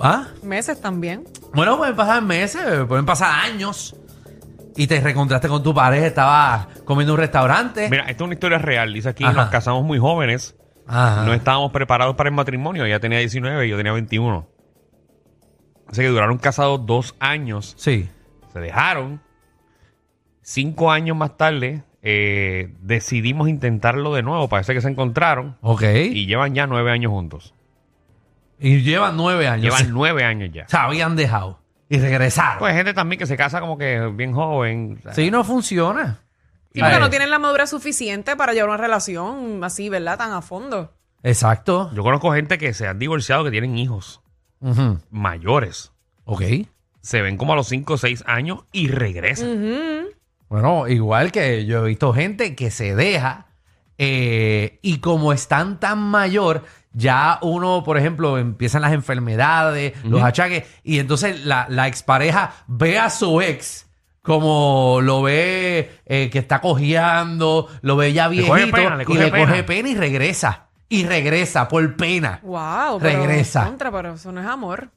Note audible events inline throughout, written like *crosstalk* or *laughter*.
¿Ah? Meses también. Bueno, pueden pasar meses, pueden pasar años. Y te reencontraste con tu pareja, estabas comiendo en un restaurante. Mira, esta es una historia real. Dice aquí, Ajá. nos casamos muy jóvenes. Ajá. No estábamos preparados para el matrimonio. Ella tenía 19 y yo tenía 21. Así que duraron casados dos años. Sí. Se dejaron. Cinco años más tarde eh, decidimos intentarlo de nuevo. Parece que se encontraron. Ok. Y llevan ya nueve años juntos. Y llevan nueve años. Llevan Se- nueve años ya. se habían dejado. Y regresaron. Pues gente también que se casa como que bien joven. o sea, sí, no funciona. Sí, porque no tienen la madurez suficiente para llevar una relación así, ¿verdad? Tan a fondo. Exacto. Yo conozco gente que se han divorciado que tienen hijos Ujú. mayores. Ok. Se ven como a los cinco o seis años y regresan. Bueno, igual que yo he visto gente que se deja eh, y como están tan mayor, ya uno, por ejemplo, empiezan las enfermedades, los achaques, y entonces la, la expareja ve a su ex como lo ve eh, que está cojeando, lo ve ya Le coge viejito pena, le y le pena. coge pena y regresa. Y regresa por pena. Wow, pero Regresa. Contra, pero eso no es amor.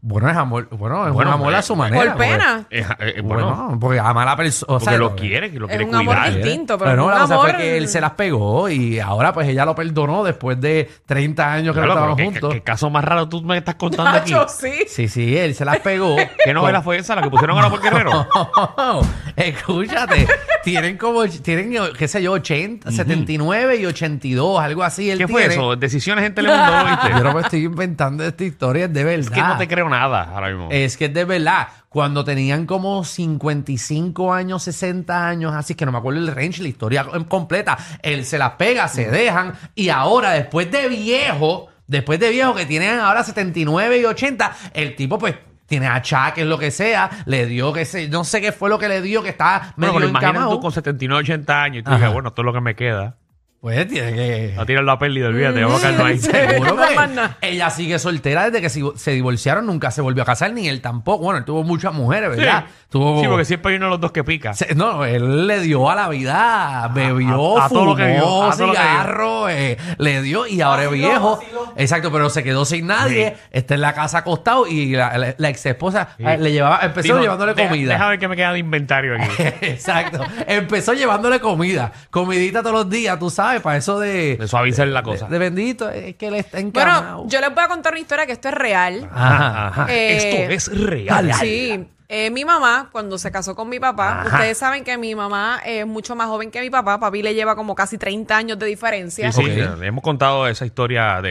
Bueno, es amor, bueno, es Bueno, un amor pues, a su manera. Por pena. Eh, eh, bueno, bueno, porque ama a la persona. porque lo quiere, que lo Es quiere amor cuidar. distinto. pero Pero no, un la cosa amor- fue que él se las pegó y ahora pues ella lo perdonó después de 30 años que no estaban pero ¿qué, juntos. qué- qué caso más raro tú me estás contando aquí? Nacho, sí. Sí, sí, él se las pegó. *laughs* ¿Qué novela fue esa? La que pusieron ahora por Guerrero. *laughs* Escúchate, tienen como, tienen, qué sé yo, 80, 79 y 82, algo así. Él ¿Qué fue tiene. eso? Decisiones en Telemundo, ¿lo viste? Yo no me estoy inventando esta historia, es de verdad. Es que no te creo nada ahora mismo. Es que es de verdad, cuando tenían como 55 años, 60 años, así que no me acuerdo el range, la historia completa, él se las pega, se dejan, y ahora después de viejo, después de viejo que tienen ahora 79 y 80, el tipo pues tiene achaques, lo que sea, le dio que sé, no sé qué fue lo que le dio, que estaba bueno, medio pero imagínate encamado. tú con 79, 80 años y tú Ajá. dices, bueno, esto es lo que me queda. Pues tiene que... A tirar la pérdida, olvídate, vamos a quedarnos ahí. Seguro No ella sigue soltera desde que se, se divorciaron, nunca se volvió a casar, ni él tampoco. Bueno, él tuvo muchas mujeres, ¿verdad? Tuvo, Sí, porque siempre hay uno de los dos que pica. Se- No, él le dio a la vida, bebió, a- a todo lo que vio, fumó, a todo lo que vio. cigarro, eh, le dio y ahora es viejo. Exacto, pero se quedó sin nadie, está en la casa acostado y la, la- la ex esposa Sí. le llevaba, empezó Dijo, llevándole "Deja- comida. Deja ver qué me queda de inventario aquí. *laughs* Exacto, empezó llevándole comida, comidita todos los días, tú sabes, para eso de, De suavizar la cosa. de, de bendito, es que él está encamado. Bueno, yo les voy a contar una historia que esto es real. Ajá, ajá. Eh, Esto es real. Sí. Eh, mi mamá, cuando se casó con mi papá, Ajá. ustedes saben que mi mamá es mucho más joven que mi papá. Papi le lleva como casi 30 años de diferencia. Sí, sí, Ok. le hemos contado esa historia de,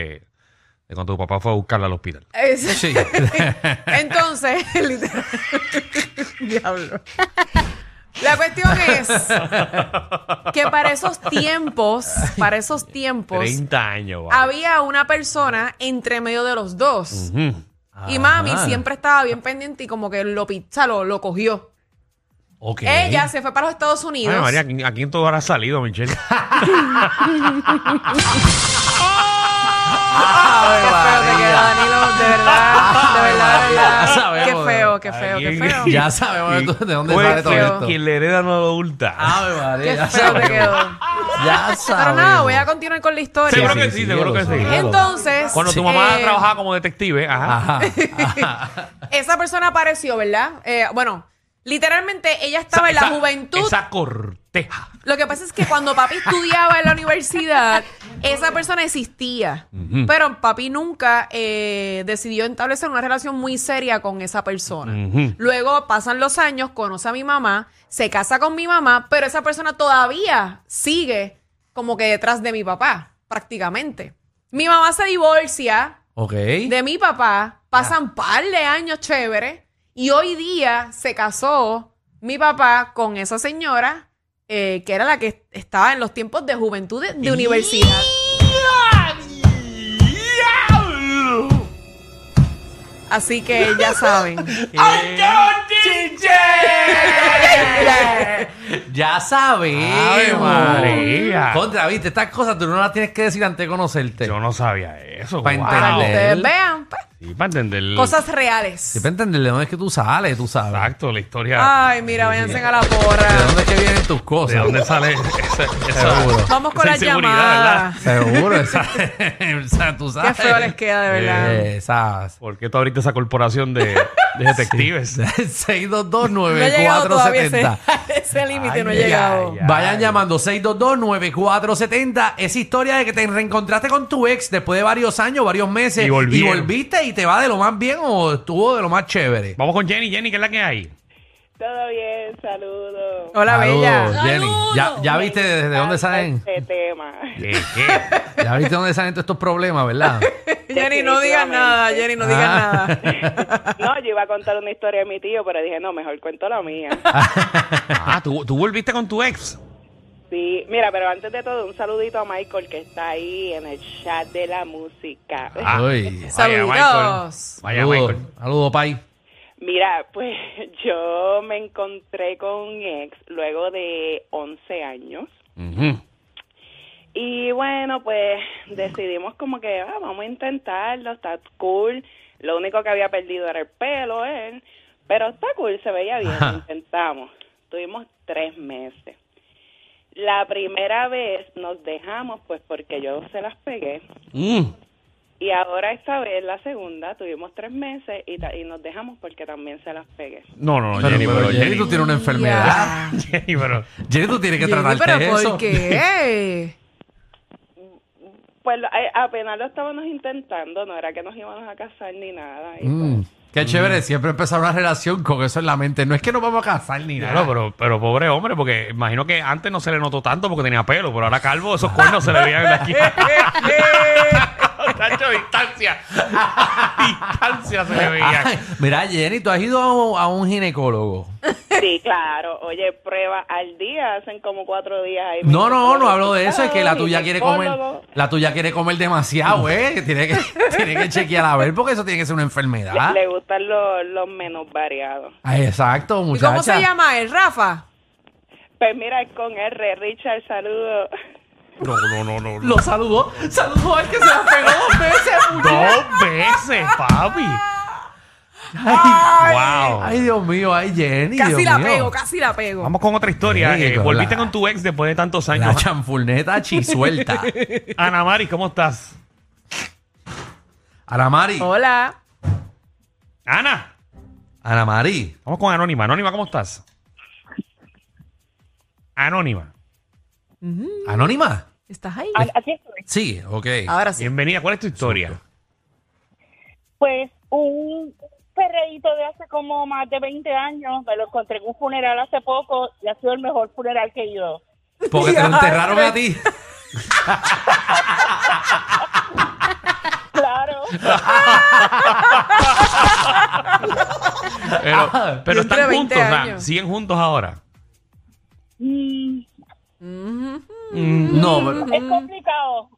de cuando tu papá fue a buscarla al hospital. Es- Sí. *laughs* Entonces, *laughs* literal- *laughs* Diablo. La cuestión es *laughs* que para esos tiempos, para esos tiempos, 30 años. vale. había una persona entre medio de los dos. Y mami Ajá. siempre estaba bien pendiente y como que lo pizza, lo, lo cogió. Ok. Ella se fue para los Estados Unidos. Ay, María, ¿a quién- ¿a quién tú habrás salido, Michelle? *laughs* Qué feo te María. Danilo, de verdad, de verdad, de Ya verdad. sabemos. Qué feo, qué feo, qué feo. Ya sabemos de dónde Pues, sale todo quien- esto. Quien le hereda no lo oculta. Ave María, Qué ya feo te sabemos. quedó. Ya sabemos. Pero nada, voy a continuar con la historia. Seguro sí, que sí, seguro que sí. Entonces, Cuando tu eh, mamá trabajaba como detective, ajá. Ajá. ajá. *laughs* esa persona apareció, ¿verdad? Eh, bueno, literalmente ella estaba en la juventud. Esa corteja. Lo que pasa es que cuando papi estudiaba en la universidad, esa persona existía. Pero papi nunca eh, decidió establecer una relación muy seria con esa persona. Luego pasan los años, conoce a mi mamá, se casa con mi mamá, pero esa persona todavía sigue como que detrás de mi papá, prácticamente. Mi mamá se divorcia de mi papá, pasan par de años chévere y hoy día se casó mi papá con esa señora eh, que era la que estaba en los tiempos de juventud de, de universidad. Así que ya saben. *laughs* ¡Ay, qué ¡Chinche! ya sabemos. Ave María. Contra, viste, estas cosas tú no las tienes que decir antes de conocerte. Yo no sabía eso. Para que entender. ustedes vean, pues, Sí, para entender. cosas reales. Sí, para entender de dónde es que tú sales, tú sabes. Exacto, la historia. Ay, mira, váyanse a la De porra. dónde es que vienen tus ¿De cosas. dónde sale *laughs* esa, esa- Seguro. Vamos con esa la inseguridad, llamada. Seguro, esa, *laughs* *laughs* esa- tú Qué sabes. feo les queda, de verdad. Eh, Esas. ¿Por qué tú abriste esa corporación de, de detectives? 622 *laughs* No he llegado todavía a ese, 9470 *laughs* *laughs* ese límite, no he Ay, llegado. ay, ay. Vayan llamando 622-9470. Esa historia de que te reencontraste con tu ex después de varios años, varios meses. Y volvieron. volviste y te va de lo más bien o estuvo de lo más chévere. Vamos con Jenny. Jenny, ¿qué es la que hay? Todo bien, saludos. Hola, Saludos, bella. Jenny. ¿Ya, ya viste de, de dónde salen? Este tema. ¿Qué, qué? Ya viste de dónde salen todos estos problemas, ¿verdad? *laughs* Jenny, no digas nada, Jenny, no digas Ah. nada. *laughs* No, yo iba a contar una historia de mi tío, pero dije, no, mejor cuento la mía. *laughs* Ah, ¿tú, tú volviste con tu ex. Sí, mira, pero antes de todo, un saludito a Michael que está ahí en el chat de la música. Ah, Uy. vaya, Saluditos. Michael. Vaya, Saludos, Michael. saludos, Pai. Mira, pues yo me encontré con un ex luego de 11 años. Y bueno, pues decidimos como que ah, vamos a intentarlo, está cool. Lo único que había perdido era el pelo él, pero está cool, se veía bien, Ajá. lo intentamos. Tuvimos tres meses. La primera vez nos dejamos pues porque yo se las pegué Mm. y ahora esta vez, la segunda, tuvimos tres meses y, ta- y nos dejamos porque también se las pegué. No, no, no, Pero, Jenny, pero, pero Jenny, Jenny. tú tienes una enfermedad. *laughs* Jenny, pero. Jenny, tú tienes que Jenny, tratarte pero eso. ¿por qué? *laughs* Pues lo- eh, apenas lo estábamos intentando, no era que nos íbamos a casar ni nada. Y Mm, pues, qué chévere, siempre empezar una relación con eso en la mente. No es que nos vamos a casar ni nada. Claro, pero, pero pobre hombre, porque imagino que antes no se le notó tanto porque tenía pelo, pero ahora calvo, esos cuernos se le veían de aquí. *laughs* Tacho, distancia. distancia se le. Ay, mira, Jenny, tú has ido a un, a un ginecólogo. Sí, claro. Oye, prueba al día, hacen como cuatro días ahí. No, no, no hablo de eso, es que la tuya quiere comer, la tuya quiere comer demasiado, eh. que Tiene que, *laughs* tiene que chequear a ver porque eso tiene que ser una enfermedad. Le, le gustan los, los menús variados. Ay, exacto, ¿Y muchacha. cómo se llama él, Rafa? Pues mira, con R, Richard, saludo. No, no, no, no. Lo saludó, saludó al que se la pegó dos *laughs* veces. Dos veces, papi. Ay, Wow. ay, Dios mío, ay, Jenny. Casi Dios la mío. pego, casi la pego. Vamos con otra historia. Sí, Eh, volviste la- con tu ex después de tantos La años. chanfurneta chisuelta. *laughs* Ana Mari, ¿cómo estás? Ana Mari. Hola. Ana. Ana Mari. Vamos con Anónima. Anónima, ¿cómo estás? Anónima. ¿Anónima? ¿Estás ahí? Aquí estoy. Sí, ok. Ahora sí. Bienvenida. ¿Cuál es tu historia? Pues un perreíto de hace como más de 20 años, me lo encontré en un funeral hace poco y ha sido el mejor funeral que he ido. Porque te lo *laughs* enterraron a ti. Claro. Pero, pero Yo entre están 20 juntos, o sea, años. siguen juntos ahora. Mm, No, pero- es complicado.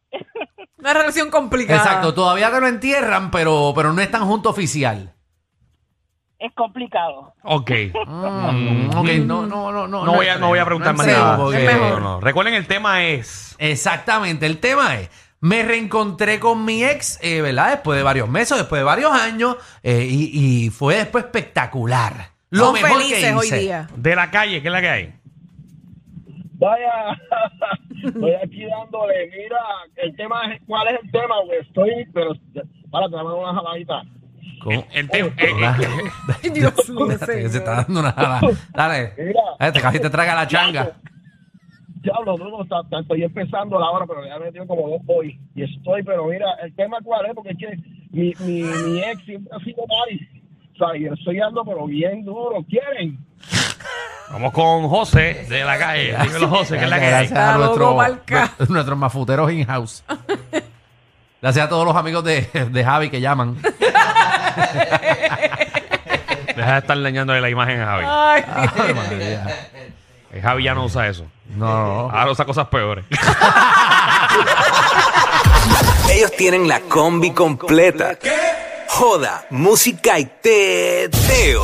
Una relación complicada. exacto. Todavía te lo entierran, pero, pero no están juntos oficial. Es complicado. Ok. Mm, ok, no, no, no, no. No voy a, no voy a preguntar más entremos nada. porque- es mejor. No, no. Recuerden, el tema es... Exactamente, el tema es, me reencontré con mi ex, eh, ¿verdad? Después de varios meses, después de varios años, eh, y, y fue después espectacular. Lo Son mejor felices que hoy hice. día. De la calle, ¿qué es la que hay? Vaya, estoy aquí dándole, mira, el tema es, ¿cuál es el tema? Porque estoy, pero, para, te dame una jaladita. ¿Cómo? El tema... eh, eh, Dios *laughs* mío, se está dando una jala. Dale. Mira. Este casi te traga la changa. Diablo, no, no, está- está- estoy empezando la hora, pero ya me dio como dos hoy. Y estoy, pero mira, el tema cuál es, porque es que mi, mi, mi ex siempre ha sido Mari. O sea, y estoy dando, pero bien duro. ¿Quieren? Vamos con José de la calle. Dímelo, José, ¿qué es la que hay? Gracias a nuestro- *laughs* nuestros mafuteros in-house. Gracias a todos los amigos de, de Javi que llaman. *laughs* Deja de estar dañándole la imagen a Javi. Ay. Ay, María. Eh, Javi ya no usa eso. No, no. Ahora usa cosas peores. *laughs* Ellos tienen la combi completa. Joda, música y teo.